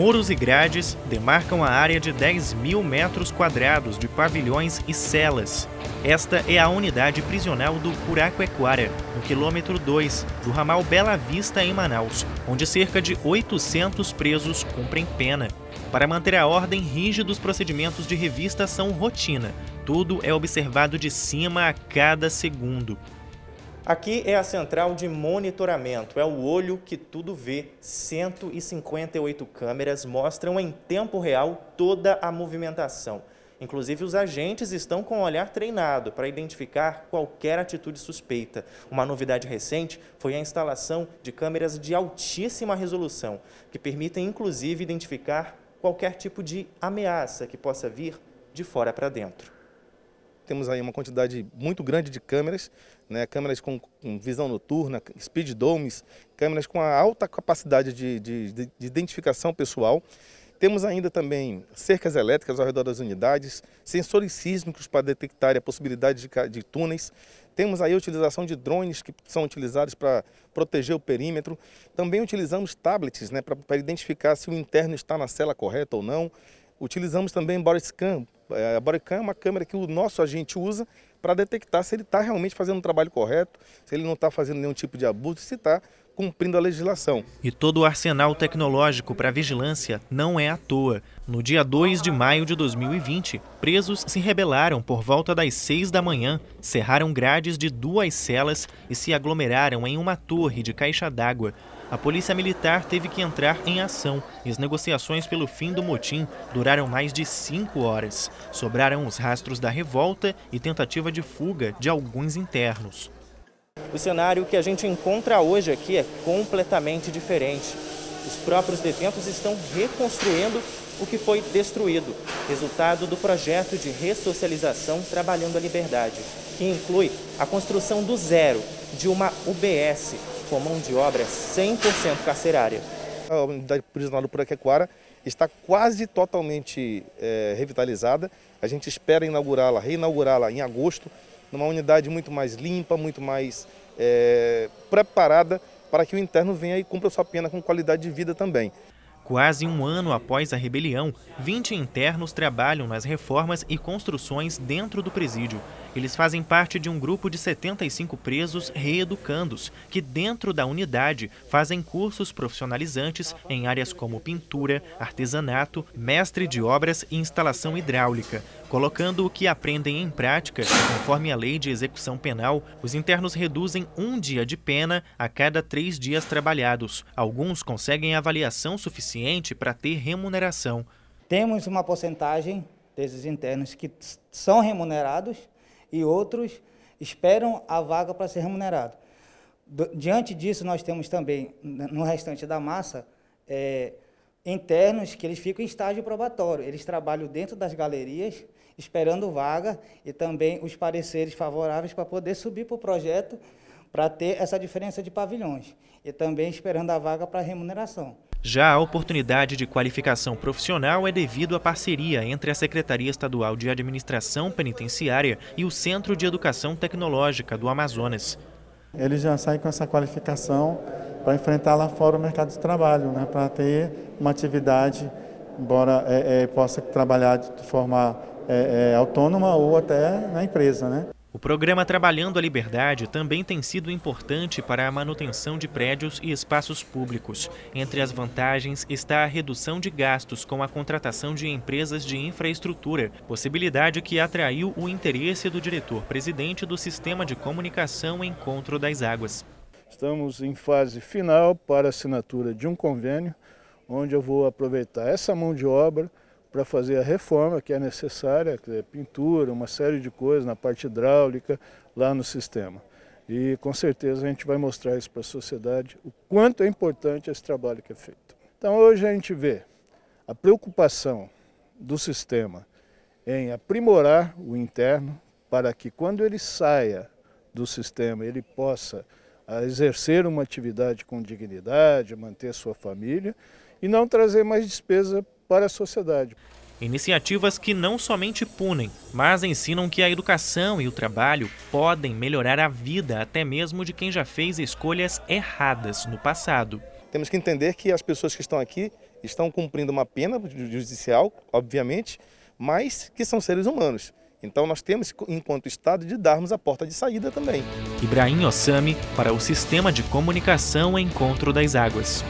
Muros e grades demarcam a área de 10 mil metros quadrados de pavilhões e celas. Esta é a unidade prisional do Curacoequara, no quilômetro 2 do ramal Bela Vista, em Manaus, onde cerca de 800 presos cumprem pena. Para manter a ordem, rígidos procedimentos de revista são rotina. Tudo é observado de cima a cada segundo. Aqui é a central de monitoramento, é o olho que tudo vê. 158 câmeras mostram em tempo real toda a movimentação. Inclusive, os agentes estão com o olhar treinado para identificar qualquer atitude suspeita. Uma novidade recente foi a instalação de câmeras de altíssima resolução, que permitem, inclusive, identificar qualquer tipo de ameaça que possa vir de fora para dentro. Temos aí uma quantidade muito grande de câmeras, né, câmeras com, com visão noturna, speed domes, câmeras com alta capacidade de, de, de, identificação pessoal. Temos ainda também cercas elétricas ao redor das unidades, sensores sísmicos para detectar a possibilidade de, de túneis. Temos aí a utilização de drones que são utilizados para proteger o perímetro. Também utilizamos tablets né, para identificar se o interno está na cela correta ou não. Utilizamos também body scan. É, a body é uma câmera que o nosso agente usa para detectar se ele está realmente fazendo um trabalho correto, se ele não está fazendo nenhum tipo de abuso, se está cumprindo a legislação. E todo o arsenal tecnológico para vigilância não é à toa. No dia 2 de maio de 2020, presos se rebelaram por volta das 6 da manhã, cerraram grades de duas celas e se aglomeraram em uma torre de caixa d'água a polícia militar teve que entrar em ação e as negociações pelo fim do motim duraram mais de cinco horas. Sobraram os rastros da revolta e tentativa de fuga de alguns internos. O cenário que a gente encontra hoje aqui é completamente diferente. Os próprios detentos estão reconstruindo o que foi destruído, resultado do projeto de ressocialização Trabalhando a Liberdade, que inclui a construção do zero de uma UBS, com mão de obra 100% carcerária. A unidade prisional do Puraquequara está quase totalmente é, revitalizada. A gente espera inaugurá-la, reinaugurá-la em agosto, numa unidade muito mais limpa, muito mais é, preparada para que o interno venha e cumpra sua pena com qualidade de vida também. Quase um ano após a rebelião, 20 internos trabalham nas reformas e construções dentro do presídio. Eles fazem parte de um grupo de 75 presos reeducandos, que dentro da unidade fazem cursos profissionalizantes em áreas como pintura, artesanato, mestre de obras e instalação hidráulica. Colocando o que aprendem em prática, conforme a lei de execução penal, os internos reduzem um dia de pena a cada três dias trabalhados. Alguns conseguem avaliação suficiente para ter remuneração. Temos uma porcentagem desses internos que são remunerados e outros esperam a vaga para ser remunerado. Diante disso, nós temos também, no restante da massa, é, internos que eles ficam em estágio probatório. Eles trabalham dentro das galerias, esperando vaga e também os pareceres favoráveis para poder subir para o projeto, para ter essa diferença de pavilhões. E também esperando a vaga para remuneração. Já a oportunidade de qualificação profissional é devido à parceria entre a Secretaria Estadual de Administração Penitenciária e o Centro de Educação Tecnológica do Amazonas. Eles já saem com essa qualificação para enfrentar lá fora o mercado de trabalho, né, para ter uma atividade, embora é, é, possa trabalhar de forma é, é autônoma ou até na empresa. Né? O programa Trabalhando a Liberdade também tem sido importante para a manutenção de prédios e espaços públicos. Entre as vantagens está a redução de gastos com a contratação de empresas de infraestrutura, possibilidade que atraiu o interesse do diretor-presidente do Sistema de Comunicação Encontro das Águas. Estamos em fase final para assinatura de um convênio, onde eu vou aproveitar essa mão de obra para fazer a reforma que é necessária, que é pintura, uma série de coisas na parte hidráulica lá no sistema. E com certeza a gente vai mostrar isso para a sociedade, o quanto é importante esse trabalho que é feito. Então hoje a gente vê a preocupação do sistema em aprimorar o interno para que quando ele saia do sistema ele possa exercer uma atividade com dignidade, manter sua família e não trazer mais despesa para a sociedade. Iniciativas que não somente punem, mas ensinam que a educação e o trabalho podem melhorar a vida até mesmo de quem já fez escolhas erradas no passado. temos que entender que as pessoas que estão aqui estão cumprindo uma pena judicial, obviamente, mas que são seres humanos. Então nós temos, enquanto Estado, de darmos a porta de saída também. Ibrahim Ossami para o Sistema de Comunicação Encontro das Águas.